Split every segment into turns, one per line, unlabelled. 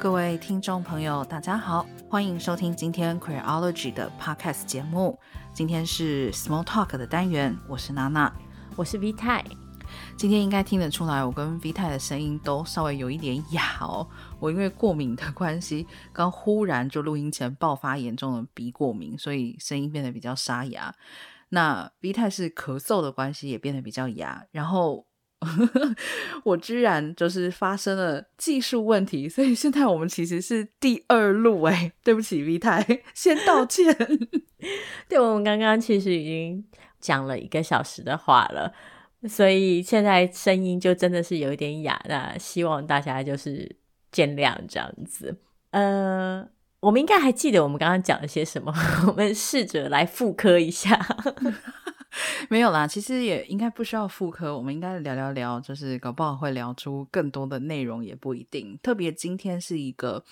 各位听众朋友，大家好，欢迎收听今天 Queerology 的 Podcast 节目。今天是 Small Talk 的单元，我是娜娜，
我是 V 太。
今天应该听得出来，我跟 V 太的声音都稍微有一点哑哦。我因为过敏的关系，刚忽然就录音前爆发严重的鼻过敏，所以声音变得比较沙哑。那 V 太是咳嗽的关系，也变得比较哑。然后。我居然就是发生了技术问题，所以现在我们其实是第二路哎，对不起 V 太，先道歉。
对，我们刚刚其实已经讲了一个小时的话了，所以现在声音就真的是有一点哑，那希望大家就是见谅这样子。呃，我们应该还记得我们刚刚讲了些什么，我们试着来复刻一下。
没有啦，其实也应该不需要复刻，我们应该聊聊聊，就是搞不好会聊出更多的内容，也不一定。特别今天是一个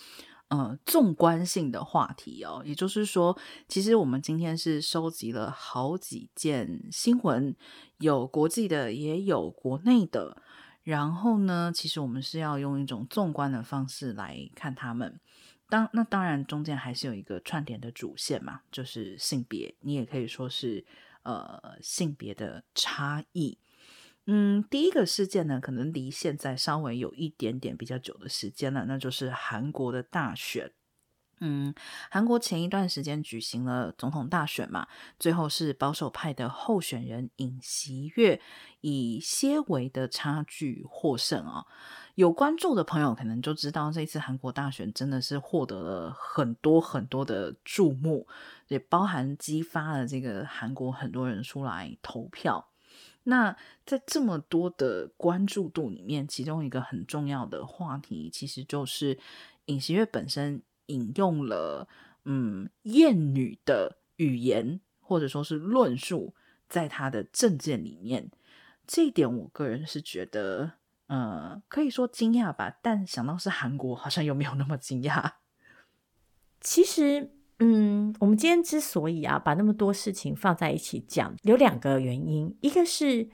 呃纵观性的话题哦，也就是说，其实我们今天是收集了好几件新闻，有国际的，也有国内的。然后呢，其实我们是要用一种纵观的方式来看他们。当那当然中间还是有一个串联的主线嘛，就是性别，你也可以说是。呃，性别的差异，嗯，第一个事件呢，可能离现在稍微有一点点比较久的时间了，那就是韩国的大选。嗯，韩国前一段时间举行了总统大选嘛，最后是保守派的候选人尹锡悦以些微的差距获胜啊。有关注的朋友可能就知道，这次韩国大选真的是获得了很多很多的注目，也包含激发了这个韩国很多人出来投票。那在这么多的关注度里面，其中一个很重要的话题，其实就是尹锡悦本身引用了嗯厌女的语言或者说是论述，在他的政见里面，这一点我个人是觉得。嗯，可以说惊讶吧，但想到是韩国，好像又没有那么惊讶。
其实，嗯，我们今天之所以啊把那么多事情放在一起讲，有两个原因。一个是，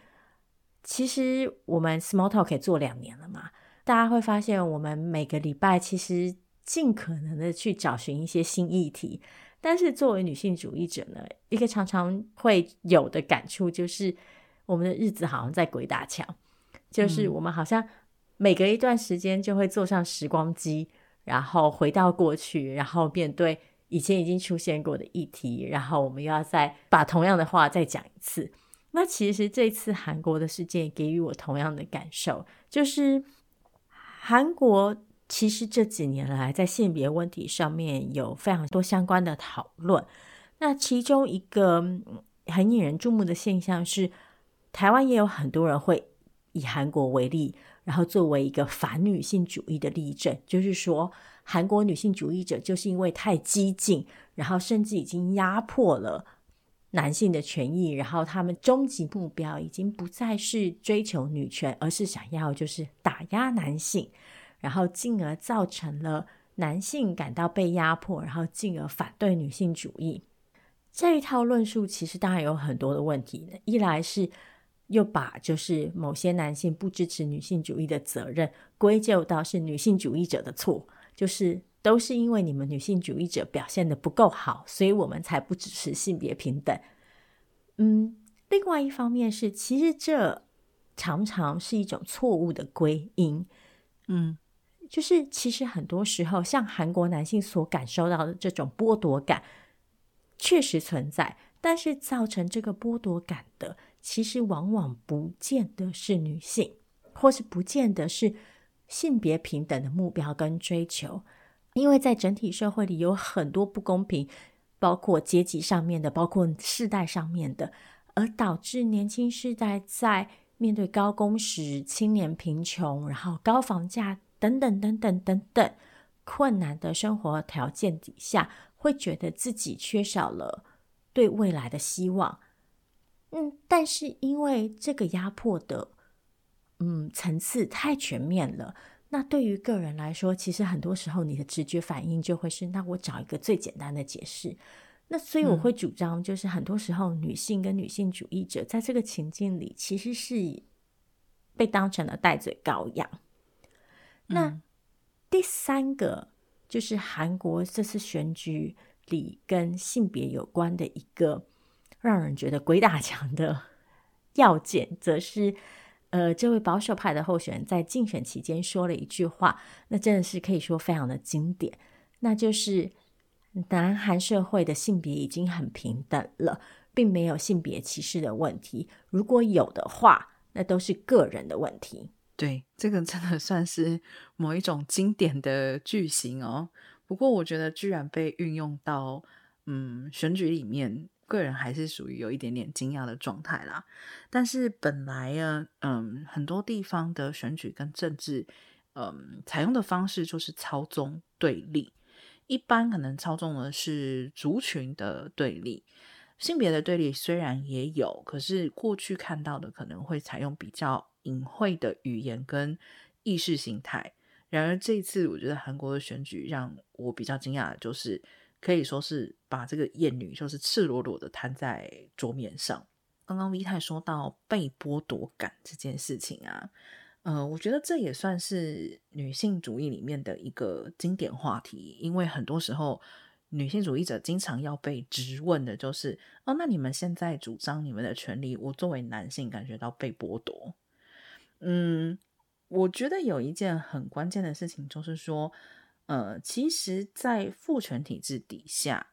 其实我们 Small Talk 可以做两年了嘛，大家会发现我们每个礼拜其实尽可能的去找寻一些新议题。但是作为女性主义者呢，一个常常会有的感触就是，我们的日子好像在鬼打墙。就是我们好像每隔一段时间就会坐上时光机，然后回到过去，然后面对以前已经出现过的议题，然后我们又要再把同样的话再讲一次。那其实这次韩国的事件给予我同样的感受，就是韩国其实这几年来在性别问题上面有非常多相关的讨论。那其中一个很引人注目的现象是，台湾也有很多人会。以韩国为例，然后作为一个反女性主义的例证，就是说，韩国女性主义者就是因为太激进，然后甚至已经压迫了男性的权益，然后他们终极目标已经不再是追求女权，而是想要就是打压男性，然后进而造成了男性感到被压迫，然后进而反对女性主义。这一套论述其实当然有很多的问题，一来是。又把就是某些男性不支持女性主义的责任归咎到是女性主义者的错，就是都是因为你们女性主义者表现得不够好，所以我们才不支持性别平等。嗯，另外一方面是，其实这常常是一种错误的归因。嗯，就是其实很多时候，像韩国男性所感受到的这种剥夺感确实存在，但是造成这个剥夺感的。其实往往不见得是女性，或是不见得是性别平等的目标跟追求，因为在整体社会里有很多不公平，包括阶级上面的，包括世代上面的，而导致年轻世代在面对高工时、青年贫穷，然后高房价等等等等等等困难的生活条件底下，会觉得自己缺少了对未来的希望。嗯，但是因为这个压迫的，嗯，层次太全面了，那对于个人来说，其实很多时候你的直觉反应就会是，那我找一个最简单的解释。那所以我会主张，就是很多时候女性跟女性主义者在这个情境里，其实是被当成了代罪羔羊。那第三个就是韩国这次选举里跟性别有关的一个让人觉得鬼打墙的要件，则是呃，这位保守派的候选人在竞选期间说了一句话，那真的是可以说非常的经典，那就是南韩社会的性别已经很平等了，并没有性别歧视的问题，如果有的话，那都是个人的问题。
对，这个真的算是某一种经典的句型哦。不过，我觉得居然被运用到嗯选举里面，个人还是属于有一点点惊讶的状态啦。但是本来啊，嗯，很多地方的选举跟政治，嗯，采用的方式就是操纵对立，一般可能操纵的是族群的对立。性别的对立虽然也有，可是过去看到的可能会采用比较隐晦的语言跟意识形态。然而这次，我觉得韩国的选举让我比较惊讶的就是，可以说是把这个厌女就是赤裸裸的摊在桌面上。刚刚 V 太说到被剥夺感这件事情啊，呃，我觉得这也算是女性主义里面的一个经典话题，因为很多时候。女性主义者经常要被质问的就是：哦，那你们现在主张你们的权利，我作为男性感觉到被剥夺。嗯，我觉得有一件很关键的事情就是说，呃，其实，在父权体制底下，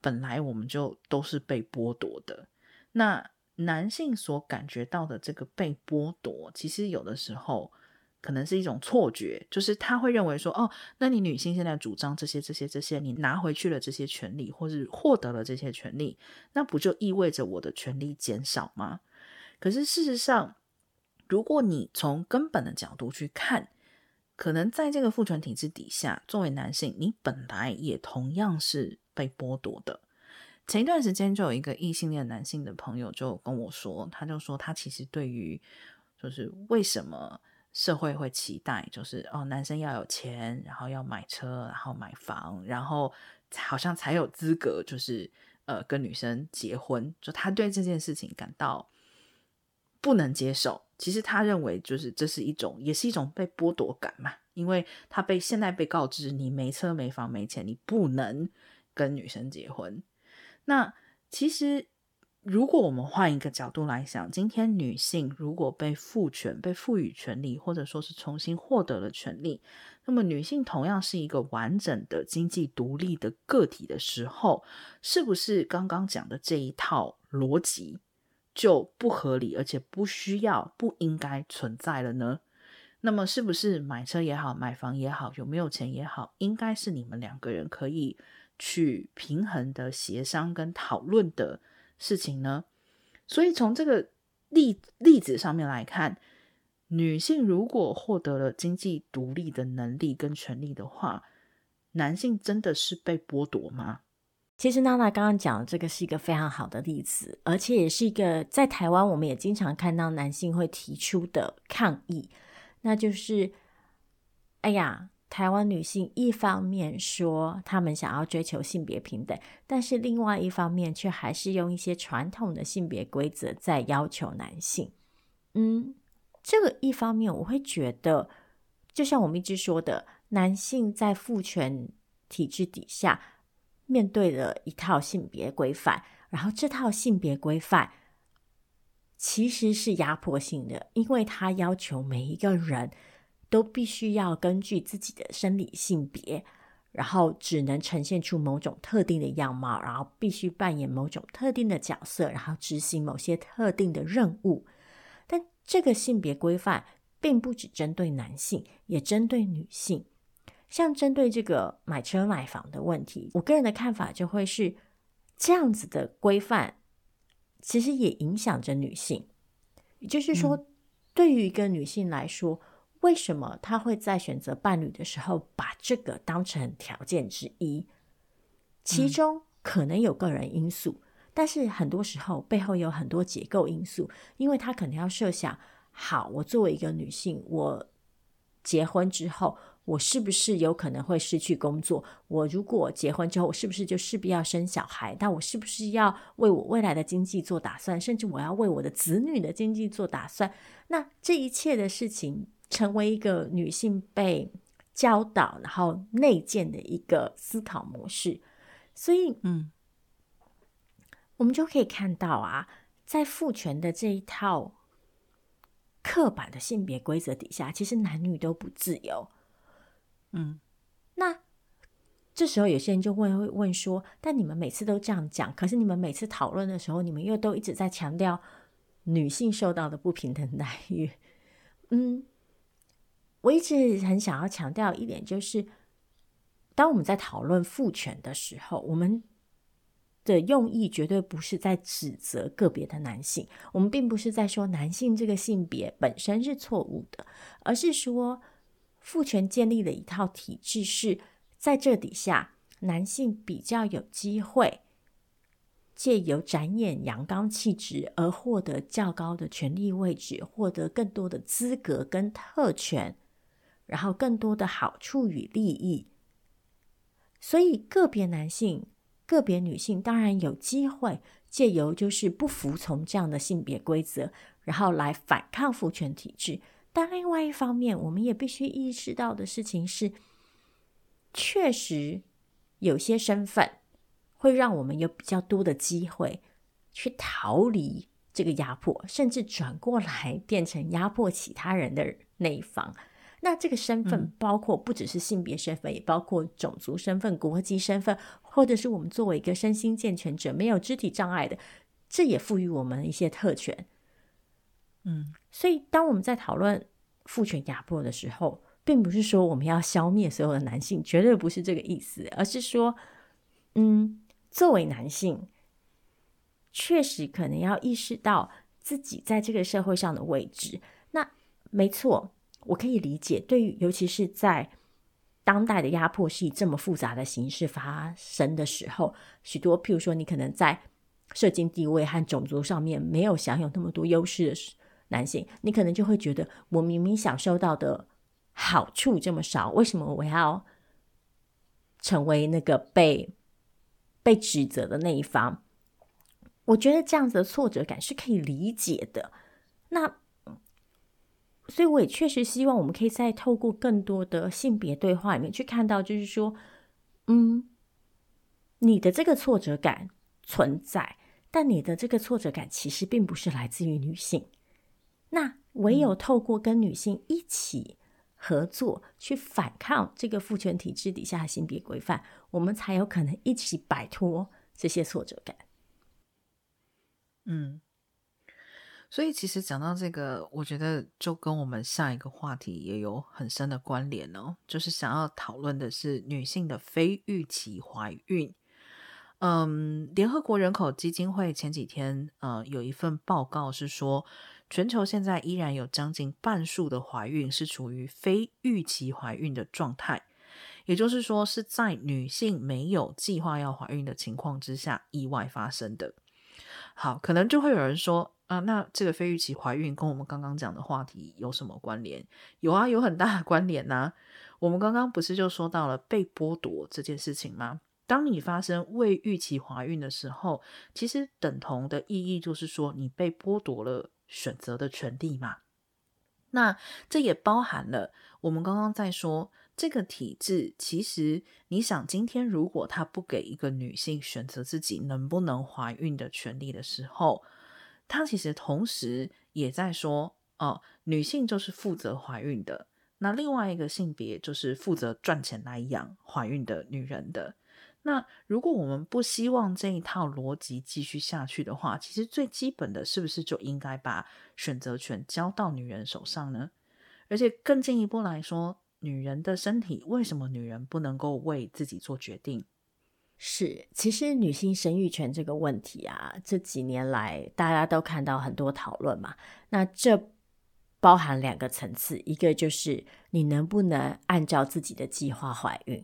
本来我们就都是被剥夺的。那男性所感觉到的这个被剥夺，其实有的时候。可能是一种错觉，就是他会认为说，哦，那你女性现在主张这些、这些、这些，你拿回去了这些权利，或是获得了这些权利，那不就意味着我的权利减少吗？可是事实上，如果你从根本的角度去看，可能在这个父权体制底下，作为男性，你本来也同样是被剥夺的。前一段时间就有一个异性恋男性的朋友就跟我说，他就说他其实对于就是为什么。社会会期待，就是哦，男生要有钱，然后要买车，然后买房，然后好像才有资格，就是呃，跟女生结婚。就他对这件事情感到不能接受。其实他认为，就是这是一种，也是一种被剥夺感嘛，因为他被现在被告知，你没车、没房、没钱，你不能跟女生结婚。那其实。如果我们换一个角度来想，今天女性如果被赋权、被赋予权利，或者说是重新获得了权利，那么女性同样是一个完整的经济独立的个体的时候，是不是刚刚讲的这一套逻辑就不合理，而且不需要、不应该存在了呢？那么，是不是买车也好、买房也好、有没有钱也好，应该是你们两个人可以去平衡的协商跟讨论的？事情呢？所以从这个例例子上面来看，女性如果获得了经济独立的能力跟权利的话，男性真的是被剥夺吗？
其实娜娜刚刚讲的这个是一个非常好的例子，而且也是一个在台湾我们也经常看到男性会提出的抗议，那就是，哎呀。台湾女性一方面说她们想要追求性别平等，但是另外一方面却还是用一些传统的性别规则在要求男性。嗯，这个一方面我会觉得，就像我们一直说的，男性在父权体制底下面对了一套性别规范，然后这套性别规范其实是压迫性的，因为它要求每一个人。都必须要根据自己的生理性别，然后只能呈现出某种特定的样貌，然后必须扮演某种特定的角色，然后执行某些特定的任务。但这个性别规范并不只针对男性，也针对女性。像针对这个买车买房的问题，我个人的看法就会是这样子的规范，其实也影响着女性。也就是说，嗯、对于一个女性来说，为什么她会在选择伴侣的时候把这个当成条件之一？其中可能有个人因素，嗯、但是很多时候背后有很多结构因素，因为她可能要设想：好，我作为一个女性，我结婚之后，我是不是有可能会失去工作？我如果结婚之后，我是不是就势必要生小孩？那我是不是要为我未来的经济做打算？甚至我要为我的子女的经济做打算？那这一切的事情。成为一个女性被教导，然后内建的一个思考模式。所以，
嗯，
我们就可以看到啊，在父权的这一套刻板的性别规则底下，其实男女都不自由。
嗯，
那这时候有些人就会会问说：“但你们每次都这样讲，可是你们每次讨论的时候，你们又都一直在强调女性受到的不平等待遇。”嗯，我一直很想要强调一点，就是。当我们在讨论父权的时候，我们的用意绝对不是在指责个别的男性，我们并不是在说男性这个性别本身是错误的，而是说父权建立了一套体制，是在这底下男性比较有机会借由展演阳刚气质而获得较高的权力位置，获得更多的资格跟特权，然后更多的好处与利益。所以，个别男性、个别女性当然有机会借由就是不服从这样的性别规则，然后来反抗父权体制。但另外一方面，我们也必须意识到的事情是，确实有些身份会让我们有比较多的机会去逃离这个压迫，甚至转过来变成压迫其他人的那一方。那这个身份包括不只是性别身份，嗯、也包括种族身份、国籍身份，或者是我们作为一个身心健全者、没有肢体障碍的，这也赋予我们一些特权。
嗯，
所以当我们在讨论父权压迫的时候，并不是说我们要消灭所有的男性，绝对不是这个意思，而是说，嗯，作为男性，确实可能要意识到自己在这个社会上的位置。那没错。我可以理解，对于尤其是在当代的压迫是以这么复杂的形式发生的时候，许多譬如说你可能在社经地位和种族上面没有享有那么多优势的男性，你可能就会觉得，我明明享受到的好处这么少，为什么我要成为那个被被指责的那一方？我觉得这样子的挫折感是可以理解的。那。所以我也确实希望我们可以再透过更多的性别对话里面去看到，就是说，嗯，你的这个挫折感存在，但你的这个挫折感其实并不是来自于女性。那唯有透过跟女性一起合作，去反抗这个父权体制底下的性别规范，我们才有可能一起摆脱这些挫折感。
嗯。所以，其实讲到这个，我觉得就跟我们下一个话题也有很深的关联哦。就是想要讨论的是女性的非预期怀孕。嗯，联合国人口基金会前几天呃有一份报告是说，全球现在依然有将近半数的怀孕是处于非预期怀孕的状态，也就是说是在女性没有计划要怀孕的情况之下意外发生的。好，可能就会有人说。啊，那这个非预期怀孕跟我们刚刚讲的话题有什么关联？有啊，有很大的关联呐、我们刚刚不是就说到了被剥夺这件事情吗？当你发生未预期怀孕的时候，其实等同的意义就是说你被剥夺了选择的权利嘛。那这也包含了我们刚刚在说这个体制，其实你想，今天如果他不给一个女性选择自己能不能怀孕的权利的时候，他其实同时也在说，哦，女性就是负责怀孕的，那另外一个性别就是负责赚钱来养怀孕的女人的。那如果我们不希望这一套逻辑继续下去的话，其实最基本的是不是就应该把选择权交到女人手上呢？而且更进一步来说，女人的身体，为什么女人不能够为自己做决定？
是，其实女性生育权这个问题啊，这几年来大家都看到很多讨论嘛。那这包含两个层次，一个就是你能不能按照自己的计划怀孕；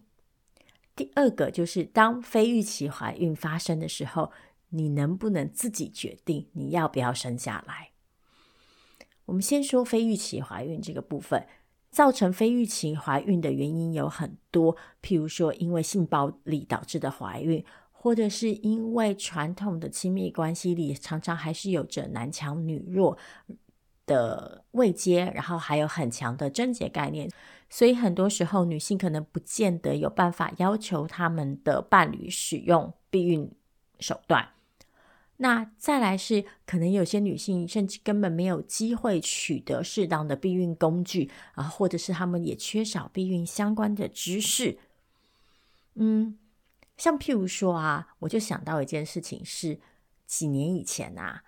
第二个就是当非预期怀孕发生的时候，你能不能自己决定你要不要生下来。我们先说非预期怀孕这个部分。造成非预期怀孕的原因有很多，譬如说因为性暴力导致的怀孕，或者是因为传统的亲密关系里常常还是有着男强女弱，的位阶，然后还有很强的贞洁概念，所以很多时候女性可能不见得有办法要求他们的伴侣使用避孕手段。那再来是，可能有些女性甚至根本没有机会取得适当的避孕工具啊，或者是她们也缺少避孕相关的知识。嗯，像譬如说啊，我就想到一件事情是，几年以前啊，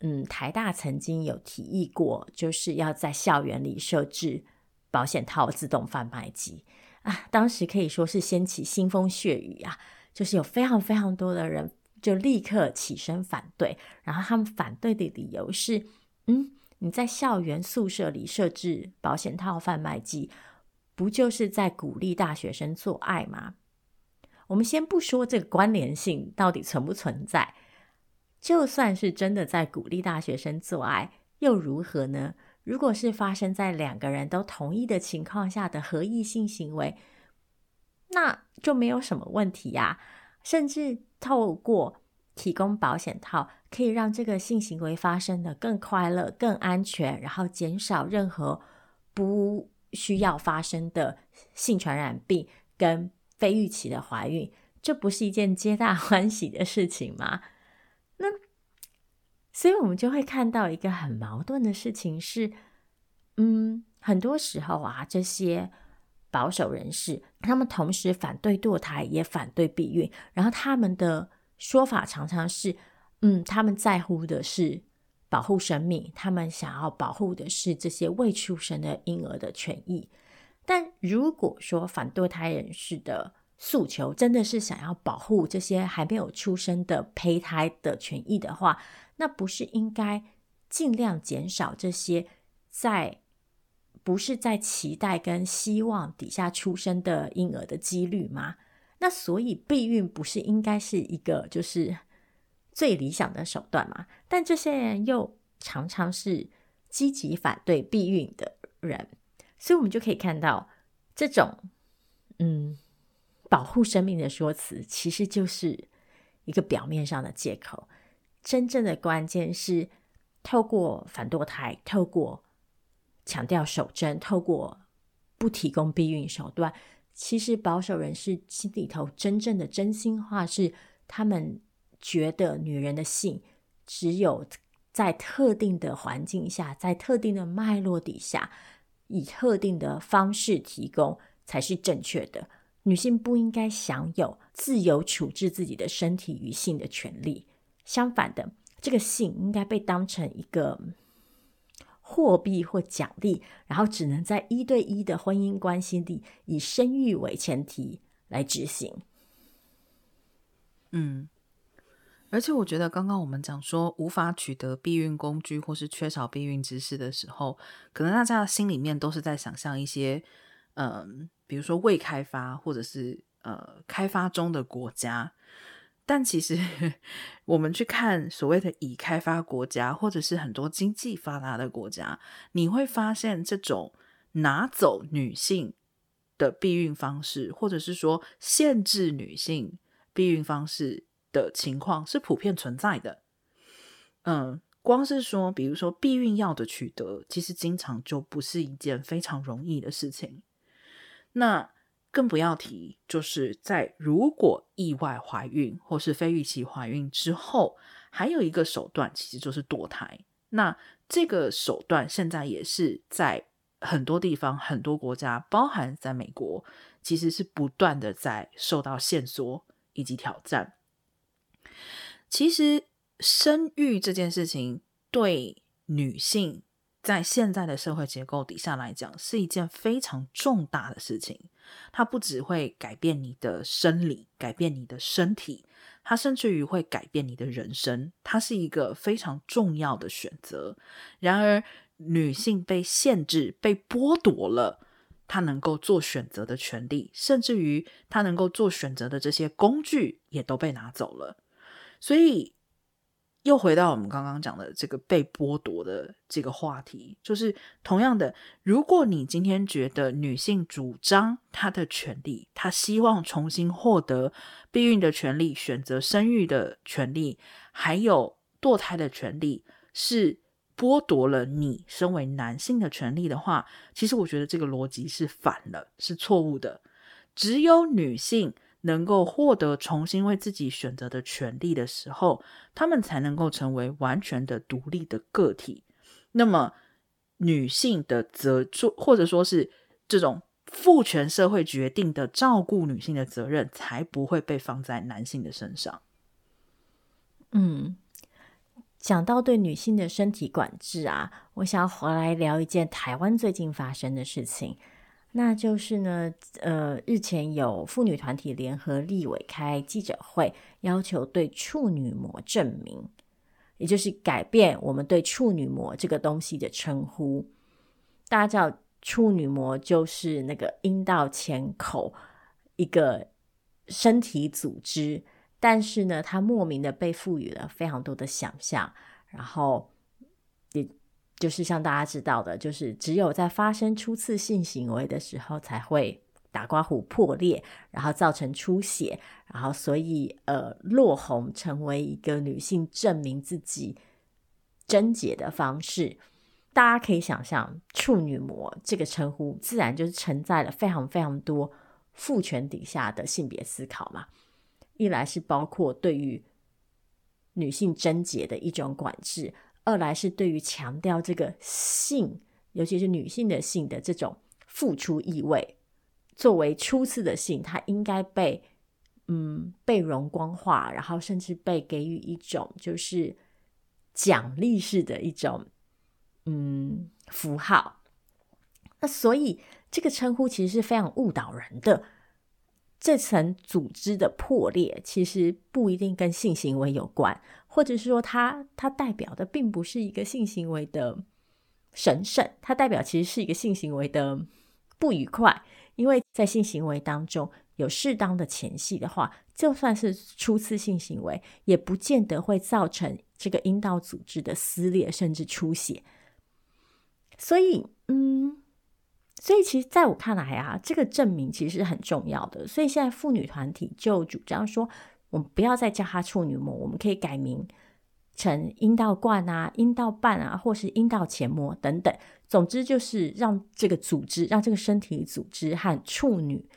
嗯，台大曾经有提议过，就是要在校园里设置保险套自动贩卖机啊，当时可以说是掀起腥风血雨啊，就是有非常非常多的人。就立刻起身反对，然后他们反对的理由是：嗯，你在校园宿舍里设置保险套贩卖机，不就是在鼓励大学生做爱吗？我们先不说这个关联性到底存不存在，就算是真的在鼓励大学生做爱，又如何呢？如果是发生在两个人都同意的情况下的合意性行为，那就没有什么问题呀，甚至。透过提供保险套，可以让这个性行为发生得更快乐、更安全，然后减少任何不需要发生的性传染病跟非预期的怀孕，这不是一件皆大欢喜的事情吗？所以我们就会看到一个很矛盾的事情是，嗯，很多时候啊，这些。保守人士，他们同时反对堕胎，也反对避孕。然后他们的说法常常是：嗯，他们在乎的是保护生命，他们想要保护的是这些未出生的婴儿的权益。但如果说反堕胎人士的诉求真的是想要保护这些还没有出生的胚胎的权益的话，那不是应该尽量减少这些在。不是在期待跟希望底下出生的婴儿的几率吗？那所以避孕不是应该是一个就是最理想的手段吗？但这些人又常常是积极反对避孕的人，所以我们就可以看到这种嗯保护生命的说辞，其实就是一个表面上的借口。真正的关键是透过反堕胎，透过。强调守贞，透过不提供避孕手段，其实保守人士心里头真正的真心话是，他们觉得女人的性只有在特定的环境下，在特定的脉络底下，以特定的方式提供才是正确的。女性不应该享有自由处置自己的身体与性的权利，相反的，这个性应该被当成一个。货币或奖励，然后只能在一对一的婚姻关系里以生育为前提来执行。
嗯，而且我觉得刚刚我们讲说无法取得避孕工具或是缺少避孕知识的时候，可能大家的心里面都是在想象一些，嗯、比如说未开发或者是呃开发中的国家。但其实，我们去看所谓的已开发国家，或者是很多经济发达的国家，你会发现这种拿走女性的避孕方式，或者是说限制女性避孕方式的情况是普遍存在的。嗯，光是说，比如说避孕药的取得，其实经常就不是一件非常容易的事情。那。更不要提，就是在如果意外怀孕或是非预期怀孕之后，还有一个手段，其实就是堕胎。那这个手段现在也是在很多地方、很多国家，包含在美国，其实是不断的在受到限缩以及挑战。其实生育这件事情对女性在现在的社会结构底下来讲，是一件非常重大的事情。它不只会改变你的生理，改变你的身体，它甚至于会改变你的人生。它是一个非常重要的选择。然而，女性被限制、被剥夺了她能够做选择的权利，甚至于她能够做选择的这些工具也都被拿走了。所以。又回到我们刚刚讲的这个被剥夺的这个话题，就是同样的，如果你今天觉得女性主张她的权利，她希望重新获得避孕的权利、选择生育的权利，还有堕胎的权利，是剥夺了你身为男性的权利的话，其实我觉得这个逻辑是反了，是错误的。只有女性能够获得重新为自己选择的权利的时候，他们才能够成为完全的独立的个体。那么，女性的责做，或者说是这种父权社会决定的照顾女性的责任，才不会被放在男性的身上。
嗯。讲到对女性的身体管制啊，我想要回来聊一件台湾最近发生的事情，那就是呢，呃，日前有妇女团体联合立委开记者会，要求对处女膜证明，也就是改变我们对处女膜这个东西的称呼。大家知道，处女膜就是那个阴道前口一个身体组织。但是呢，它莫名的被赋予了非常多的想象，然后也就是像大家知道的，就是只有在发生初次性行为的时候才会打刮胡破裂，然后造成出血，然后所以呃落红成为一个女性证明自己贞洁的方式。大家可以想象，处女膜这个称呼自然就是承载了非常非常多父权底下的性别思考嘛。一来是包括对于女性贞洁的一种管制，二来是对于强调这个性，尤其是女性的性的这种付出意味，作为初次的性，它应该被嗯被容光化，然后甚至被给予一种就是奖励式的一种嗯符号。那所以这个称呼其实是非常误导人的。这层组织的破裂其实不一定跟性行为有关，或者是说它它代表的并不是一个性行为的神圣，它代表其实是一个性行为的不愉快。因为在性行为当中有适当的前戏的话，就算是初次性行为，也不见得会造成这个阴道组织的撕裂甚至出血。所以，嗯。所以，其实在我看来啊，这个证明其实是很重要的。所以现在妇女团体就主张说，我们不要再叫它处女膜，我们可以改名成阴道冠啊、阴道瓣啊，或是阴道前膜等等。总之，就是让这个组织、让这个身体组织和处女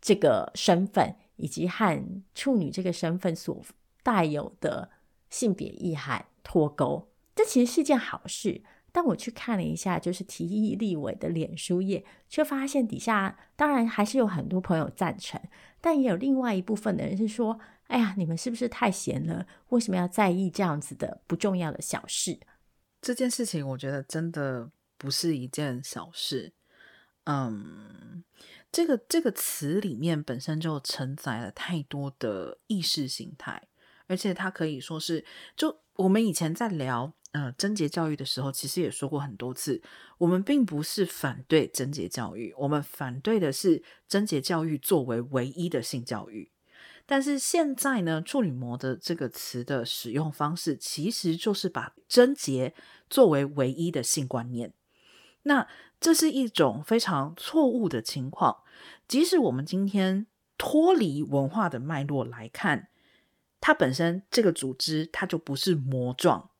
这个身份，以及和处女这个身份所带有的性别意涵脱钩。这其实是件好事。但我去看了一下，就是提议立委的脸书页，却发现底下当然还是有很多朋友赞成，但也有另外一部分的人是说：“哎呀，你们是不是太闲了？为什么要在意这样子的不重要的小事？”
这件事情，我觉得真的不是一件小事。嗯，这个这个词里面本身就承载了太多的意识形态，而且它可以说是，就我们以前在聊。呃，贞洁教育的时候，其实也说过很多次，我们并不是反对贞洁教育，我们反对的是贞洁教育作为唯一的性教育。但是现在呢，处女膜的这个词的使用方式，其实就是把贞洁作为唯一的性观念。那这是一种非常错误的情况。即使我们今天脱离文化的脉络来看，它本身这个组织，它就不是膜状。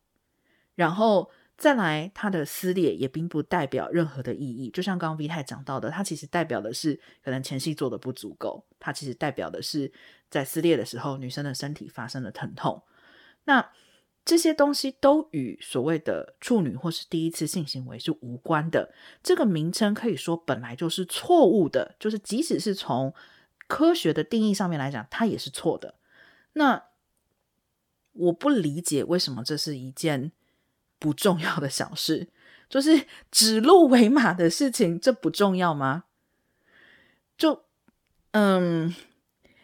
然后再来，它的撕裂也并不代表任何的意义。就像刚刚 V 太讲到的，它其实代表的是可能前戏做的不足够，它其实代表的是在撕裂的时候，女生的身体发生了疼痛。那这些东西都与所谓的处女或是第一次性行为是无关的。这个名称可以说本来就是错误的，就是即使是从科学的定义上面来讲，它也是错的。那我不理解为什么这是一件。不重要的小事，就是指鹿为马的事情，这不重要吗？就嗯，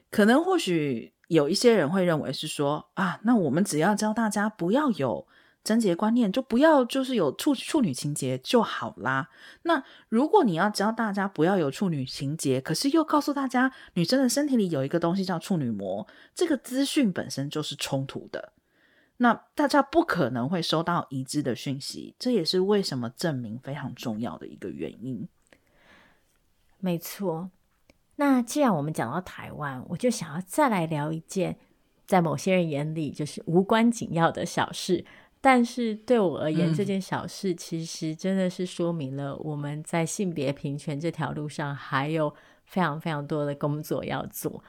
可能或许有一些人会认为是说啊，那我们只要教大家不要有贞洁观念，就不要就是有处处女情节就好啦。那如果你要教大家不要有处女情节，可是又告诉大家女生的身体里有一个东西叫处女膜，这个资讯本身就是冲突的。那大家不可能会收到一致的讯息，这也是为什么证明非常重要的一个原因。
没错。那既然我们讲到台湾，我就想要再来聊一件，在某些人眼里就是无关紧要的小事，但是对我而言，
嗯、
这件小事其实真的是说明了我们在性别平权这条路上还有非常非常多的工作要做。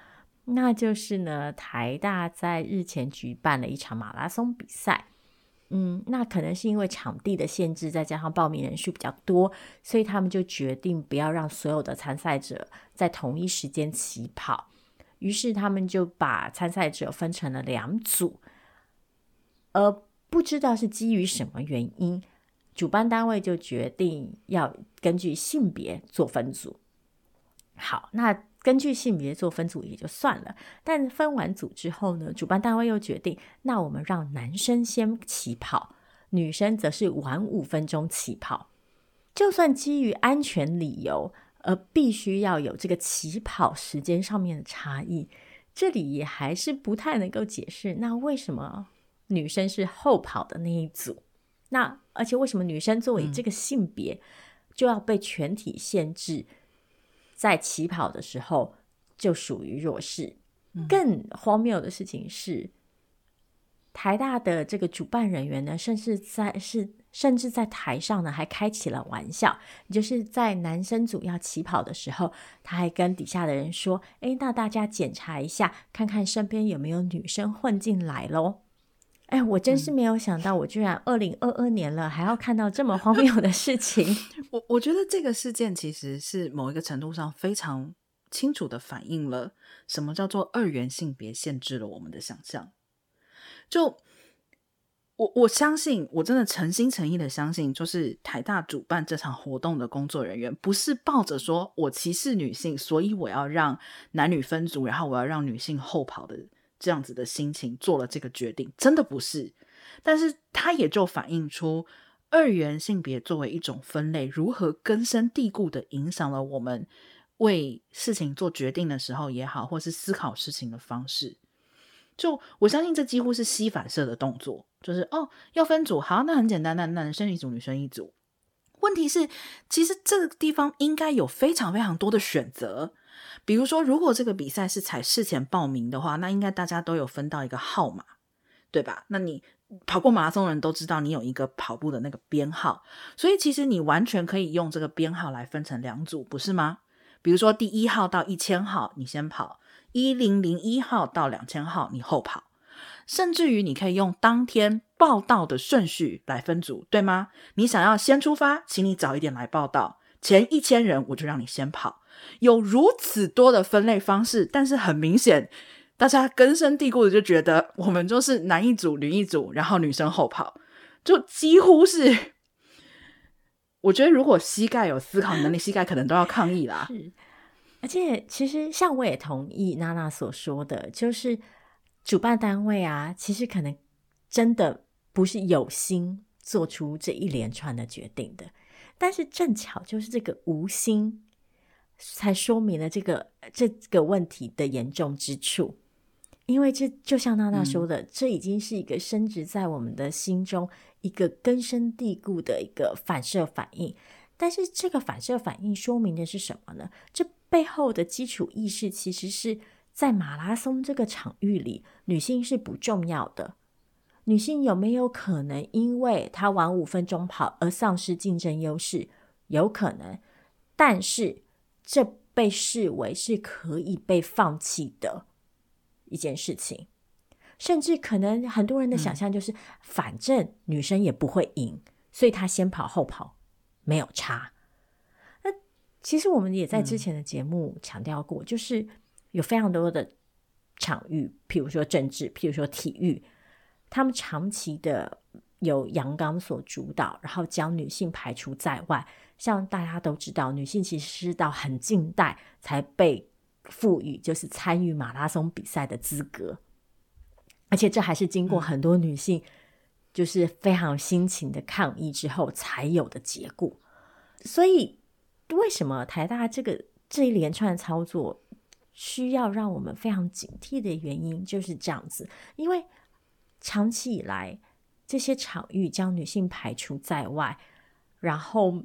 那就是呢，台大在日前举办了一场马拉松比赛。嗯，那可能是因为场地的限制，再加上报名人数比较多，所以他们就决定不要让所有的参赛者在同一时间起跑。于是他们就把参赛者分成了两组，而不知道是基于什么原因，主办单位就决定要根据性别做分组。好，那根据性别做分组也就算了，但分完组之后呢，主办单位又决定，那我们让男生先起跑，女生则是晚五分钟起跑。就算基于安全理由，而必须要有这个起跑时间上面的差异，这里也还是不太能够解释，那为什么？女生是后跑的那一组，那而且为什么女生作为这个性别就要被全体限制，在起跑的时候就属于弱势？更荒谬的事情是，台大的这个主办人员呢，甚至在是甚至在台上呢还开起了玩笑，就是在男生组要起跑的时候，他还跟底下的人说：“诶，那大家检查一下，看看身边有没有女生混进来喽。”哎，我真是没有想到，我居然二零二二年了，还要看到这么荒谬的事情。
我我觉得这个事件其实是某一个程度上非常清楚的反映了什么叫做二元性别限制了我们的想象。就我我相信，我真的诚心诚意的相信，就是台大主办这场活动的工作人员，不是抱着说我歧视女性，所以我要让男女分组，然后我要让女性后跑的。这样子的心情做了这个决定，真的不是，但是它也就反映出二元性别作为一种分类，如何根深蒂固的影响了我们为事情做决定的时候也好，或是思考事情的方式。就我相信，这几乎是吸反射的动作，就是哦，要分组，好，那很简单，那男生一组，女生一组。问题是，其实这个地方应该有非常非常多的选择。比如说，如果这个比赛是采事前报名的话，那应该大家都有分到一个号码，对吧？那你跑过马拉松的人都知道，你有一个跑步的那个编号，所以其实你完全可以用这个编号来分成两组，不是吗？比如说，第一号到一千号你先跑，一零零一号到两千号你后跑，甚至于你可以用当天报到的顺序来分组，对吗？你想要先出发，请你早一点来报到，前一千人我就让你先跑。有如此多的分类方式，但是很明显，大家根深蒂固的就觉得我们就是男一组、女一组，然后女生后跑，就几乎是。我觉得如果膝盖有思考能力，膝盖可能都要抗议啦。
而且其实像我也同意娜娜所说的，就是主办单位啊，其实可能真的不是有心做出这一连串的决定的，但是正巧就是这个无心。才说明了这个这个问题的严重之处，因为这就像娜娜说的，嗯，这已经是一个深植在我们的心中一个根深蒂固的一个反射反应。但是这个反射反应说明的是什么呢？这背后的基础意识其实是在马拉松这个场域里，女性是不重要的。女性有没有可能因为她晚五分钟跑而丧失竞争优势？有可能，但是。这被视为是可以被放弃的一件事情，甚至可能很多人的想象就是，嗯、反正女生也不会赢，所以她先跑后跑没有差。那其实我们也在之前的节目强调过，嗯、就是有非常多的场域，譬如说政治，譬如说体育，他们长期的由阳刚所主导，然后将女性排除在外。像大家都知道，女性其实是到很近代才被赋予就是参与马拉松比赛的资格，而且这还是经过很多女性就是非常辛勤的抗议之后才有的结果。所以，为什么台大这个这一连串操作需要让我们非常警惕的原因就是这样子，因为长期以来这些场域将女性排除在外，然后。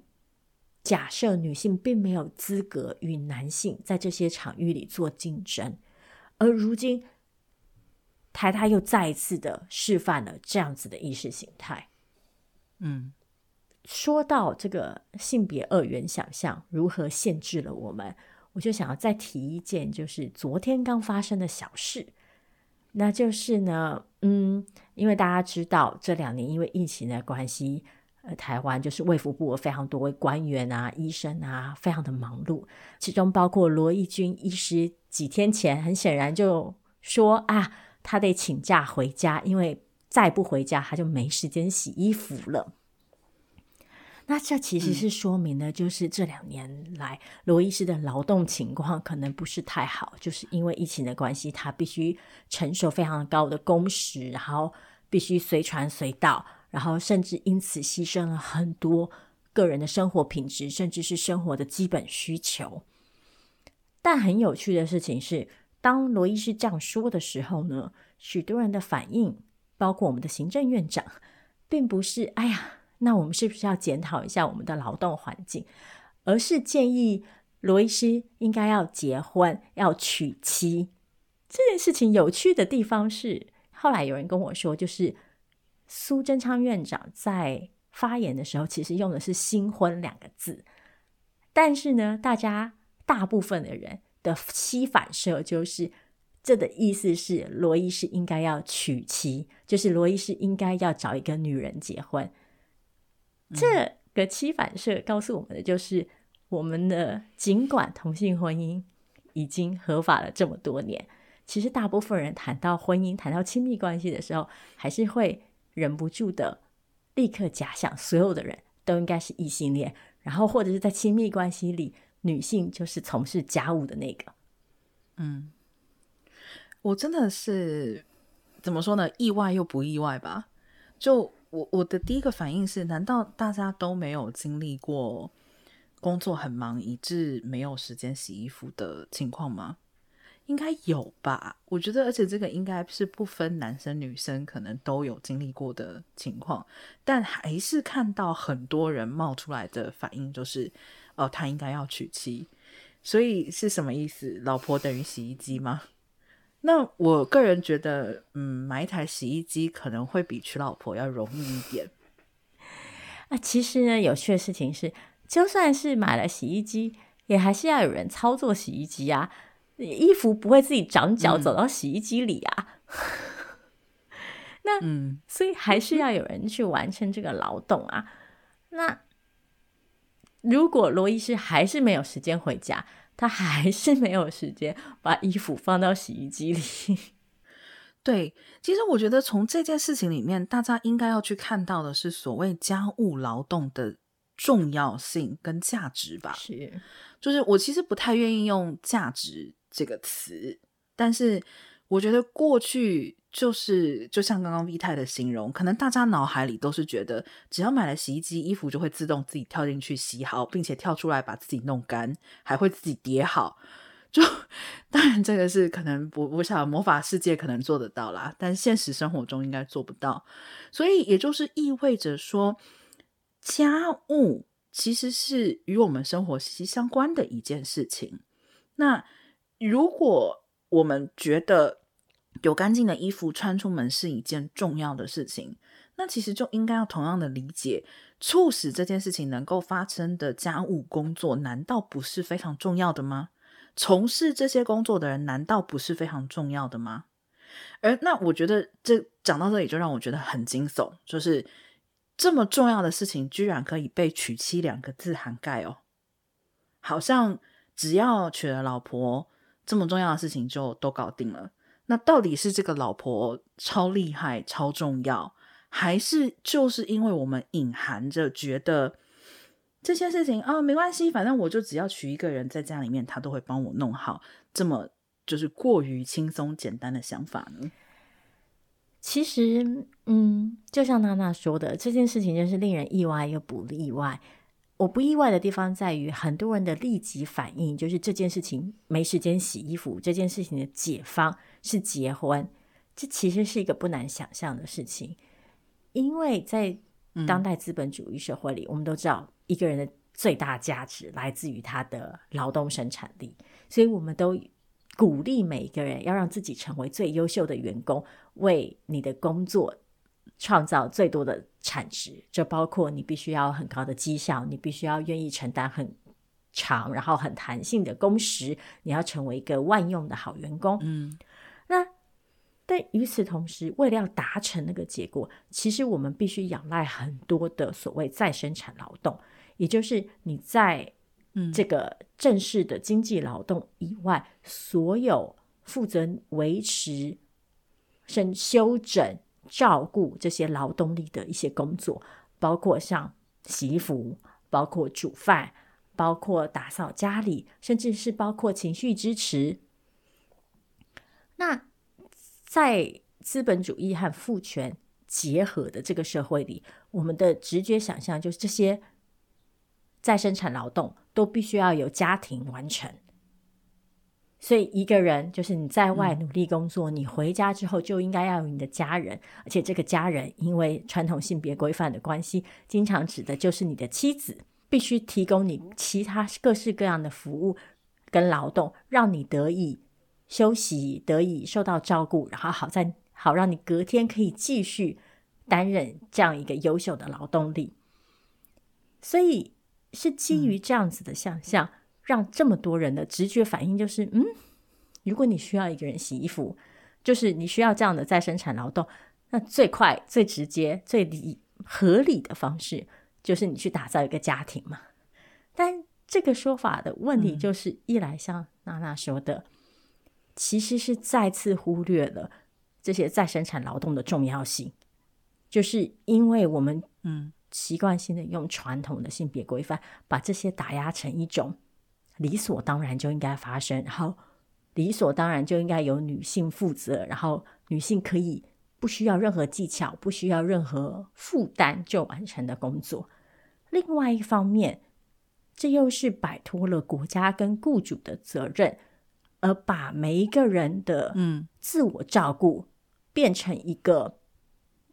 假设女性并没有资格与男性在这些场域里做竞争，而如今台台又再一次的示范了这样子的意识形态。
嗯，
说到这个性别二元想象如何限制了我们，我就想要再提一件，就是昨天刚发生的小事，那就是呢，嗯，因为大家知道这两年因为疫情的关系，呃，台湾就是卫福部有非常多位官员啊、医生啊，非常的忙碌，其中包括罗一钧医师，几天前很显然就说啊。他得请假回家，因为再不回家，他就没时间洗衣服了。那这其实是说明了，就是这两年来罗医师的劳动情况可能不是太好，就是因为疫情的关系，他必须承受非常高的工时，然后必须随传随到，然后甚至因此牺牲了很多个人的生活品质，甚至是生活的基本需求。但很有趣的事情是，当罗医师这样说的时候呢，许多人的反应，包括我们的行政院长，并不是“哎呀，那我们是不是要检讨一下我们的劳动环境”，而是建议罗医师应该要结婚、要娶妻。这件事情有趣的地方是，后来有人跟我说，就是苏贞昌院长在发言的时候，其实用的是“新婚”两个字，但是呢，大家大部分的人。的膝反射就是，这的意思是罗伊是应该要娶妻，就是罗伊是应该要找一个女人结婚。嗯、这个膝反射告诉我们的就是，我们的尽管同性婚姻已经合法了这么多年，其实大部分人谈到婚姻、谈到亲密关系的时候，还是会忍不住的立刻假想所有的人都应该是异性恋，然后或者是在亲密关系里。女性就是从事家务的那个，
嗯，我真的是怎么说呢？意外又不意外吧？就我我的第一个反应是：难道大家都没有经历过工作很忙以致没有时间洗衣服的情况吗？应该有吧？我觉得，而且这个应该是不分男生女生，可能都有经历过的情况。但还是看到很多人冒出来的反应就是。哦，他应该要娶妻，所以是什么意思？老婆等于洗衣机吗？那我个人觉得，嗯，买一台洗衣机可能会比娶老婆要容易一点。
啊，其实呢，有趣的事情是，就算是买了洗衣机，也还是要有人操作洗衣机啊，衣服不会自己长脚走到洗衣机里啊。嗯、那，嗯，所以还是要有人去完成这个劳动啊。那。如果罗医师还是没有时间回家，他还是没有时间把衣服放到洗衣机里。
对，其实我觉得从这件事情里面，大家应该要去看到的是所谓家务劳动的重要性跟价值吧。
是，
就是我其实不太愿意用价值这个词，但是我觉得过去。就是就像刚刚 V 太的形容，可能大家脑海里都是觉得，只要买了洗衣机，衣服就会自动自己跳进去洗好，并且跳出来把自己弄干，还会自己叠好。就当然这个是可能不，我想魔法世界可能做得到啦，但现实生活中应该做不到。所以也就是意味着说，家务其实是与我们生活息息相关的一件事情。那如果我们觉得，有干净的衣服穿出门是一件重要的事情，那其实就应该要同样的理解，促使这件事情能够发生的家务工作，难道不是非常重要的吗？从事这些工作的人，难道不是非常重要的吗？而那我觉得，这讲到这里就让我觉得很惊悚，就是这么重要的事情，居然可以被“娶妻”两个字涵盖哦，好像只要娶了老婆，这么重要的事情就都搞定了。那到底是这个老婆超厉害、超重要，还是就是因为我们隐含着觉得这些事情啊、哦、没关系，反正我就只要娶一个人在家里面，他都会帮我弄好，这么就是过于轻松简单的想法呢？
其实，嗯，就像娜娜说的，这件事情就是令人意外又不意外。我不意外的地方在于，很多人的立即反应就是这件事情没时间洗衣服。这件事情的解方是结婚，这其实是一个不难想象的事情。因为在当代资本主义社会里，嗯、我们都知道一个人的最大价值来自于他的劳动生产力，所以我们都鼓励每一个人要让自己成为最优秀的员工，为你的工作创造最多的产值。这包括你必须要很高的绩效，你必须要愿意承担很长然后很弹性的工时，你要成为一个万用的好员工。
嗯，
那但与此同时，为了要达成那个结果，其实我们必须仰赖很多的所谓再生产劳动，也就是你在。嗯，这个正式的经济劳动以外，所有负责维持、甚修整、照顾这些劳动力的一些工作，包括像洗衣服、包括煮饭、包括打扫家里，甚至是包括情绪支持。那在资本主义和父权结合的这个社会里，我们的直觉想象就是这些再生产劳动。都必须要由家庭完成，所以一个人就是你在外努力工作，嗯、你回家之后就应该要有你的家人，而且这个家人因为传统性别规范的关系，经常指的就是你的妻子，必须提供你其他各式各样的服务跟劳动，让你得以休息，得以受到照顾，然后好在好让你隔天可以继续担任这样一个优秀的劳动力，所以。是基于这样子的想象，嗯、让这么多人的直觉反应就是：嗯，如果你需要一个人洗衣服，就是你需要这样的再生产劳动，那最快、最直接、最理合理的方式，就是你去打造一个家庭嘛。但这个说法的问题就是，一来像娜娜说的，嗯、其实是再次忽略了这些再生产劳动的重要性，就是因为我们嗯。习惯性的用传统的性别规范，把这些打压成一种理所当然就应该发生，然后理所当然就应该由女性负责，然后女性可以不需要任何技巧，不需要任何负担就完成的工作。另外一方面，这又是摆脱了国家跟雇主的责任，而把每一个人的嗯自我照顾变成一个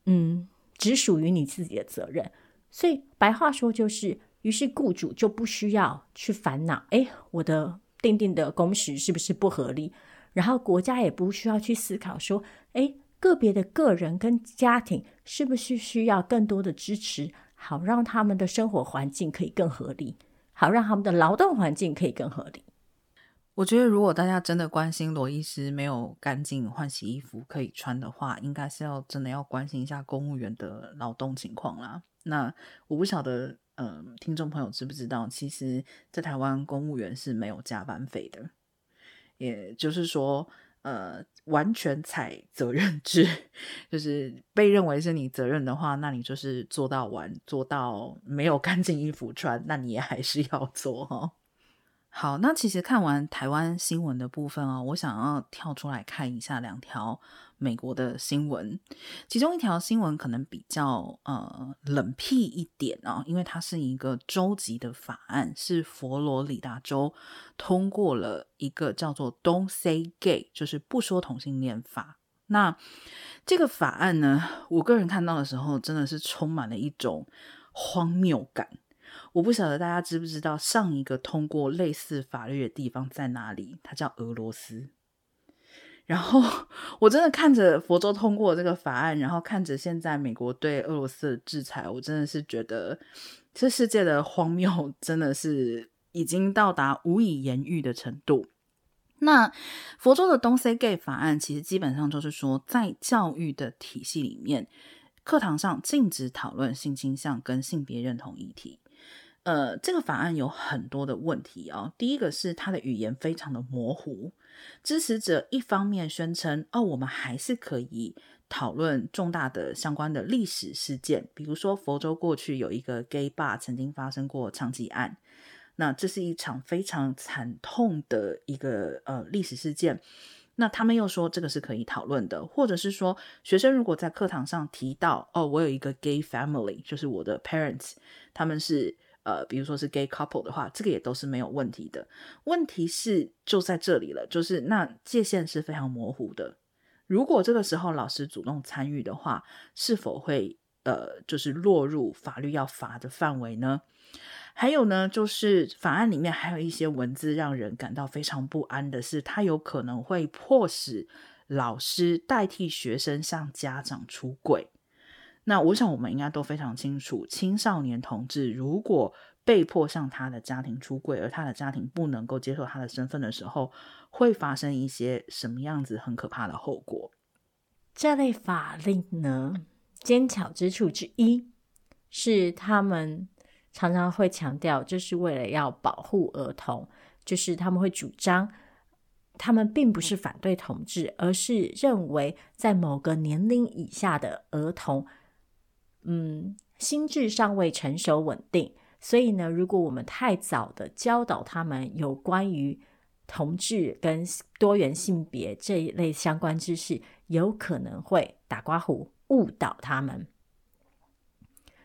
嗯只属于你自己的责任。所以白话说就是，于是雇主就不需要去烦恼，哎，我的定定的工时是不是不合理？然后国家也不需要去思考说，哎，个别的个人跟家庭是不是需要更多的支持，好让他们的生活环境可以更合理，好让他们的劳动环境可以更合理。
我觉得，如果大家真的关心罗医师没有干净换洗衣服可以穿的话，应该是要真的要关心一下公务员的劳动情况啦。那我不晓得，嗯、听众朋友知不知道，其实，在台湾公务员是没有加班费的，也就是说，呃，完全采责任制，就是被认为是你责任的话，那你就是做到完，做到没有干净衣服穿，那你也还是要做哈。好，那其实看完台湾新闻的部分哦，我想要跳出来看一下两条美国的新闻。其中一条新闻可能比较呃冷僻一点哦，因为它是一个州级的法案，是佛罗里达州通过了一个叫做 “Don't Say Gay”，就是不说同性恋法。那这个法案呢，我个人看到的时候，真的是充满了一种荒谬感。我不晓得大家知不知道，上一个通过类似法律的地方在哪里？它叫俄罗斯。然后我真的看着佛州通过这个法案，然后看着现在美国对俄罗斯的制裁，我真的是觉得这世界的荒谬真的是已经到达无以言喻的程度。那佛州的 Don't Say Gay 法案其实基本上就是说，在教育的体系里面，课堂上禁止讨论性倾向跟性别认同议题。呃，这个法案有很多的问题哦。第一个是它的语言非常的模糊，支持者一方面宣称，哦，我们还是可以讨论重大的相关的历史事件，比如说佛州过去有一个 gay bar 曾经发生过枪击案，那这是一场非常惨痛的一个呃历史事件。那他们又说这个是可以讨论的，或者是说学生如果在课堂上提到，哦，我有一个 gay family，就是我的 parents，他们是。呃，比如说是 gay couple 的话，这个也都是没有问题的。问题是就在这里了，就是那界限是非常模糊的。如果这个时候老师主动参与的话，是否会呃，就是落入法律要罚的范围呢？还有呢，就是法案里面还有一些文字让人感到非常不安的是，它有可能会迫使老师代替学生向家长出柜。那我想我们应该都非常清楚，青少年同志如果被迫向他的家庭出柜，而他的家庭不能够接受他的身份的时候，会发生一些什么样子很可怕的后果？
这类法令呢，精巧之处之一是他们。常常会强调，就是为了要保护儿童，就是他们会主张，他们并不是反对同志，而是认为在某个年龄以下的儿童，嗯，心智尚未成熟稳定，所以呢，如果我们太早的教导他们有关于同志跟多元性别这一类相关知识，有可能会打刮胡误导他们。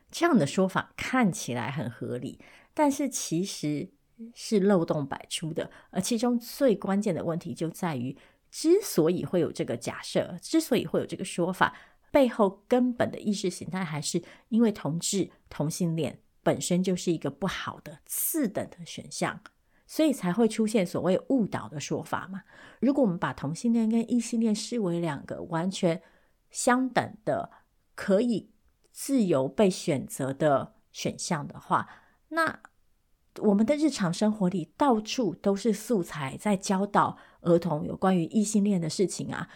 这样的说法看起来很合理，但是其实是漏洞百出的。而其中最关键的问题就在于，之所以会有这个假设，之所以会有这个说法，背后根本的意识形态还是因为同志、同性恋本身就是一个不好的次等的选项，所以才会出现所谓误导的说法嘛。如果我们把同性恋跟异性恋视为两个完全相等的，可以。自由被选择的选项的话，那我们的日常生活里到处都是素材，在教导儿童有关于异性恋的事情啊。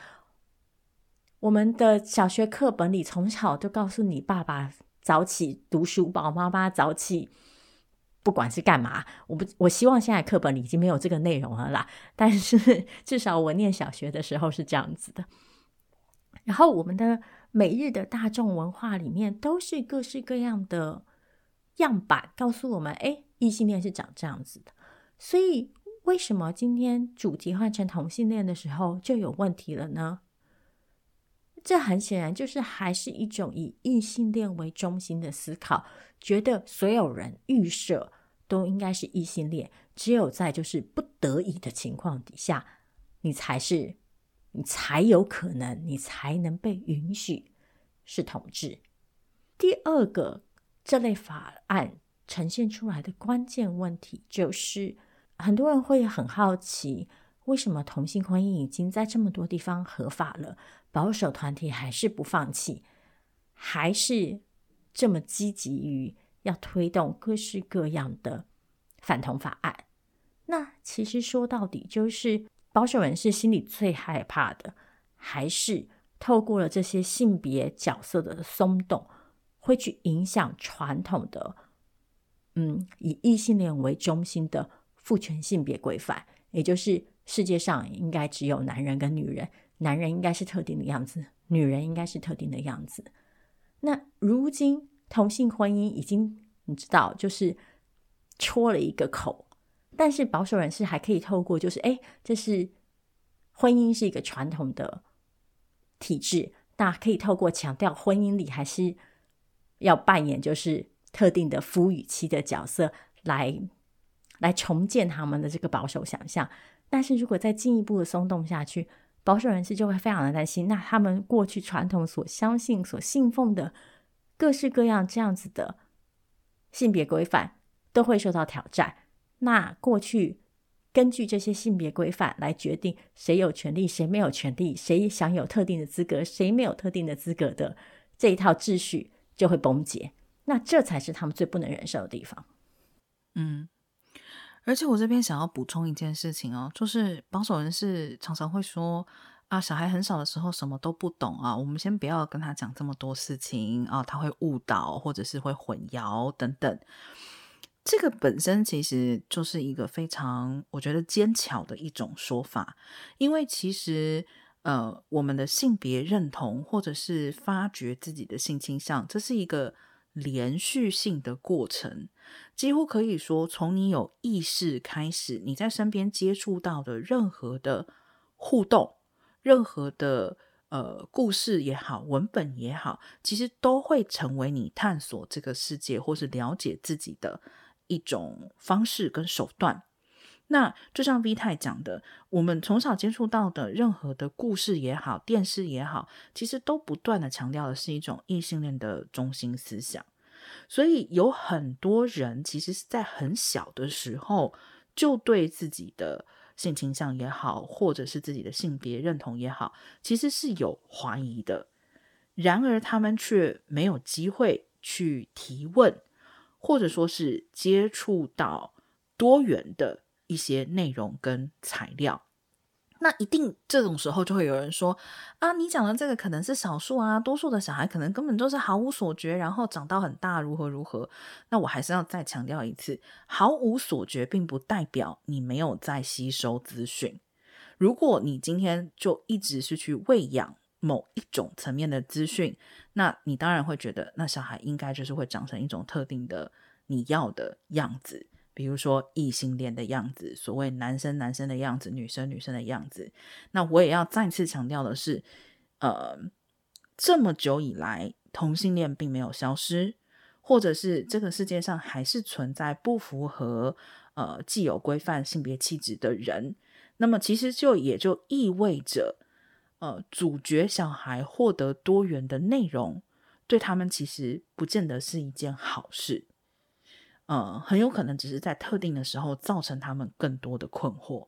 我们的小学课本里从小就告诉你，爸爸早起读书宝，妈妈早起，不管是干嘛，我不，我希望现在课本里已经没有这个内容了啦。但是至少我念小学的时候是这样子的。然后我们的。每日的大众文化里面都是各式各样的样板，告诉我们：哎，异性恋是长这样子的。所以，为什么今天主题换成同性恋的时候就有问题了呢？这很显然就是还是一种以异性恋为中心的思考，觉得所有人预设都应该是异性恋，只有在就是不得已的情况底下，你才是。你才有可能，你才能被允许是同志。第二个，这类法案呈现出来的关键问题就是，很多人会很好奇，为什么同性婚姻已经在这么多地方合法了，保守团体还是不放弃，还是这么积极于要推动各式各样的反同法案？那其实说到底就是。保守人士心里最害怕的，还是透过了这些性别角色的松动，会去影响传统的，嗯，以异性恋为中心的父权性别规范，也就是世界上应该只有男人跟女人，男人应该是特定的样子，女人应该是特定的样子。那如今同性婚姻已经，你知道，就是戳了一个口。但是保守人士还可以透过，就是哎，这是婚姻是一个传统的体制，那可以透过强调婚姻里还是要扮演就是特定的夫与妻的角色，来来重建他们的这个保守想象。但是如果再进一步的松动下去，保守人士就会非常的担心，那他们过去传统所相信、所信奉的各式各样这样子的性别规范都会受到挑战。那过去根据这些性别规范来决定谁有权利，谁没有权利，谁享有特定的资格，谁没有特定的资格的这一套秩序就会崩解。那这才是他们最不能忍受的地方。
嗯，而且我这边想要补充一件事情哦，就是保守人士常常会说啊，小孩很小的时候什么都不懂啊，我们先不要跟他讲这么多事情啊，他会误导或者是会混淆等等。这个本身其实就是一个非常我觉得精巧的一种说法，因为其实呃，我们的性别认同或者是发掘自己的性倾向，这是一个连续性的过程，几乎可以说从你有意识开始，你在身边接触到的任何的互动，任何的呃故事也好，文本也好，其实都会成为你探索这个世界或是了解自己的。一种方式跟手段，那就像 V 太讲的，我们从小接触到的任何的故事也好，电视也好，其实都不断的强调的是一种异性恋的中心思想。所以有很多人其实是在很小的时候就对自己的性倾向也好，或者是自己的性别认同也好，其实是有怀疑的。然而他们却没有机会去提问，或者说是接触到多元的一些内容跟材料。那一定这种时候就会有人说啊，你讲的这个可能是少数啊，多数的小孩可能根本就是毫无所觉，然后长到很大如何如何。那我还是要再强调一次，毫无所觉并不代表你没有在吸收资讯。如果你今天就一直是去喂养某一种层面的资讯，那你当然会觉得那小孩应该就是会长成一种特定的你要的样子。比如说异性恋的样子，所谓男生男生的样子，女生女生的样子。那我也要再次强调的是，呃，这么久以来，同性恋并没有消失，或者是这个世界上还是存在不符合呃既有规范性别气质的人。那么其实就也就意味着，呃，主角小孩获得多元的内容，对他们其实不见得是一件好事。呃，很有可能只是在特定的时候造成他们更多的困惑。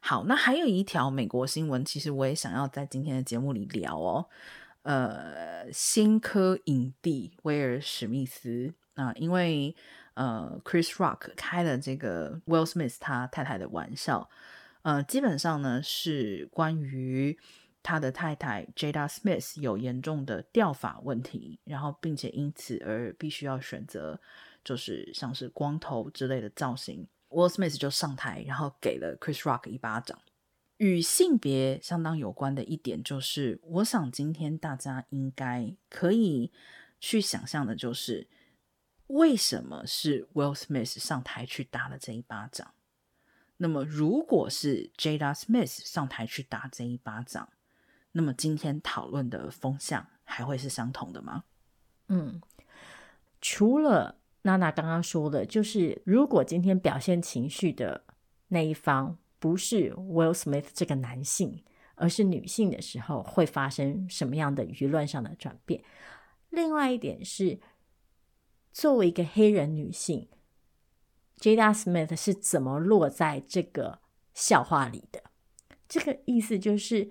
好，那还有一条美国新闻，其实我也想要在今天的节目里聊哦。呃，新科影帝威尔史密斯啊，因为呃，Chris Rock 开了这个 Will Smith 他太太的玩笑，呃，基本上呢是关于他的太太 Jada Smith 有严重的掉发问题，然后并且因此而必须要选择。就是像是光头之类的造型，Will Smith 就上台，然后给了 Chris Rock 一巴掌。与性别相当有关的一点，就是我想今天大家应该可以去想象的，就是为什么是 Will Smith 上台去打了这一巴掌？那么如果是 Jada Smith 上台去打这一巴掌，那么今天讨论的风向还会是相同的吗？嗯，
除了。娜娜刚刚说的，就是如果今天表现情绪的那一方不是 Will Smith 这个男性，而是女性的时候，会发生什么样的舆论上的转变？另外一点是，作为一个黑人女性，Jada Smith 是怎么落在这个笑话里的？这个意思就是，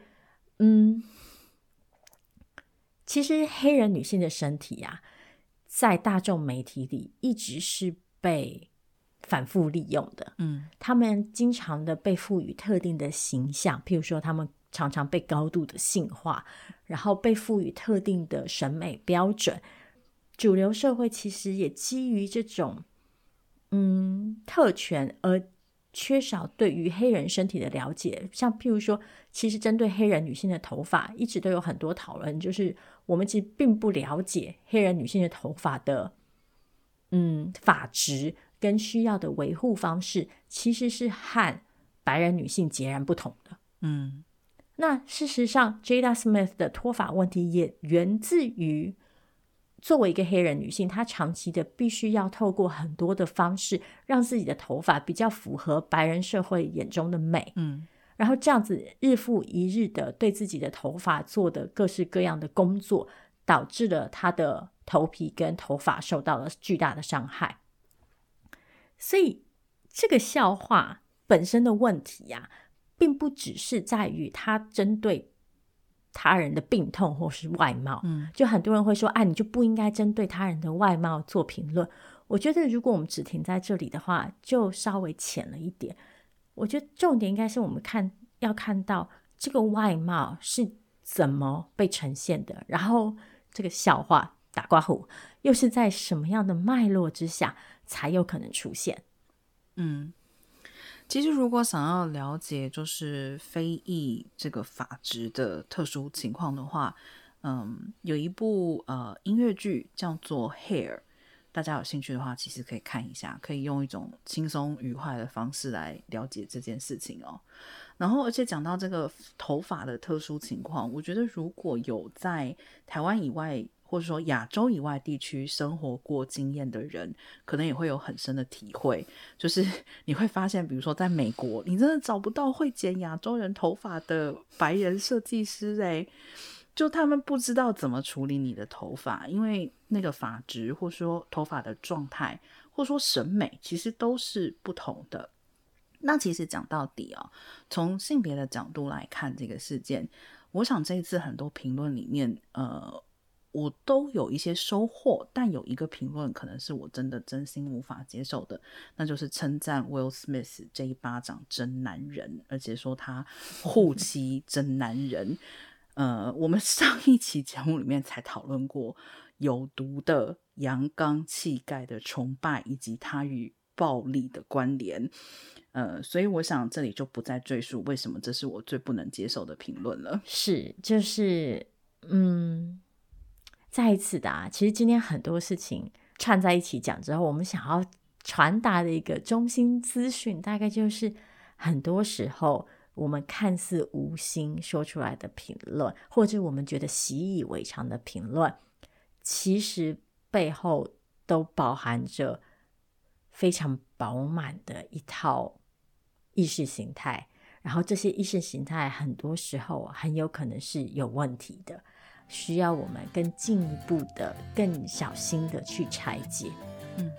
嗯，其实黑人女性的身体呀、啊。在大众媒体里一直是被反复利用的，嗯，他们经常的被赋予特定的形象，譬如说他们常常被高度的性化，然后被赋予特定的审美标准。主流社会其实也基于这种嗯特权而缺少对于黑人身体的了解，像譬如说，其实针对黑人女性的头发，一直都有很多讨论，就是。我们其实并不了解黑人女性的头发的，嗯，发质跟需要的维护方式，其实是和白人女性截然不同的。嗯，那事实上，Jada Smith 的脱发问题也源自于作为一个黑人女性，她长期的必须要透过很多的方式，让自己的头发比较符合白人社会眼中的美。嗯。然后这样子日复一日的对自己的头发做的各式各样的工作，导致了她的头皮跟头发受到了巨大的伤害。所以这个笑话本身的问题呀、啊，并不只是在于他针对他人的病痛或是外貌。嗯，就很多人会说，哎，你就不应该针对他人的外貌做评论。我觉得如果我们只停在这里的话，就稍微浅了一点。我觉得重点应该是我们看要看到这个外貌是怎么被呈现的，然后这个笑话打挂号又是在什么样的脉络之下才有可能出现。
嗯，其实如果想要了解就是非裔这个发质的特殊情况的话，嗯，有一部呃音乐剧叫做《Hair》。大家有兴趣的话，其实可以看一下，可以用一种轻松愉快的方式来了解这件事情哦。然后，而且讲到这个头发的特殊情况，我觉得如果有在台湾以外，或者说亚洲以外地区生活过经验的人，可能也会有很深的体会。就是 你会发现，比如说在美国，你真的找不到会剪亚洲人头发的白人设计师诶。就他们不知道怎么处理你的头发，因为那个发质，或说头发的状态，或说审美，其实都是不同的。那其实讲到底啊，从性别的角度来看这个事件，我想这一次很多评论里面，呃。我都有一些收获，但有一个评论可能是我真的真心无法接受的，那就是称赞 Will Smith 这一巴掌真男人，而且说他护 妻真男人。呃，我们上一期节目里面才讨论过有毒的阳刚气概的崇拜，以及他与暴力的关联。呃，所以我想这里就不再赘述为什么这是我最不能接受的评论了。
是，就是，嗯。再一次的啊，其实今天很多事情串在一起讲之后，我们想要传达的一个中心资讯，大概就是很多时候我们看似无心说出来的评论，或者我们觉得习以为常的评论，其实背后都包含着非常饱满的一套意识形态，然后这些意识形态很多时候很有可能是有问题的。需要我们更进一步的、更小心的去拆解，嗯，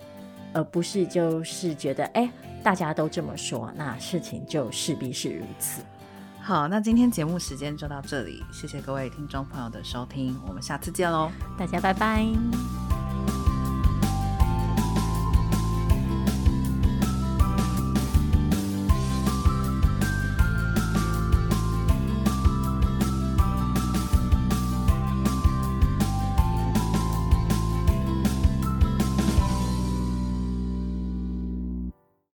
而不是就是觉得，哎，大家都这么说，那事情就势必是如此。
好，那今天节目时间就到这里，谢谢各位听众朋友的收听，我们下次见喽，
大家拜拜。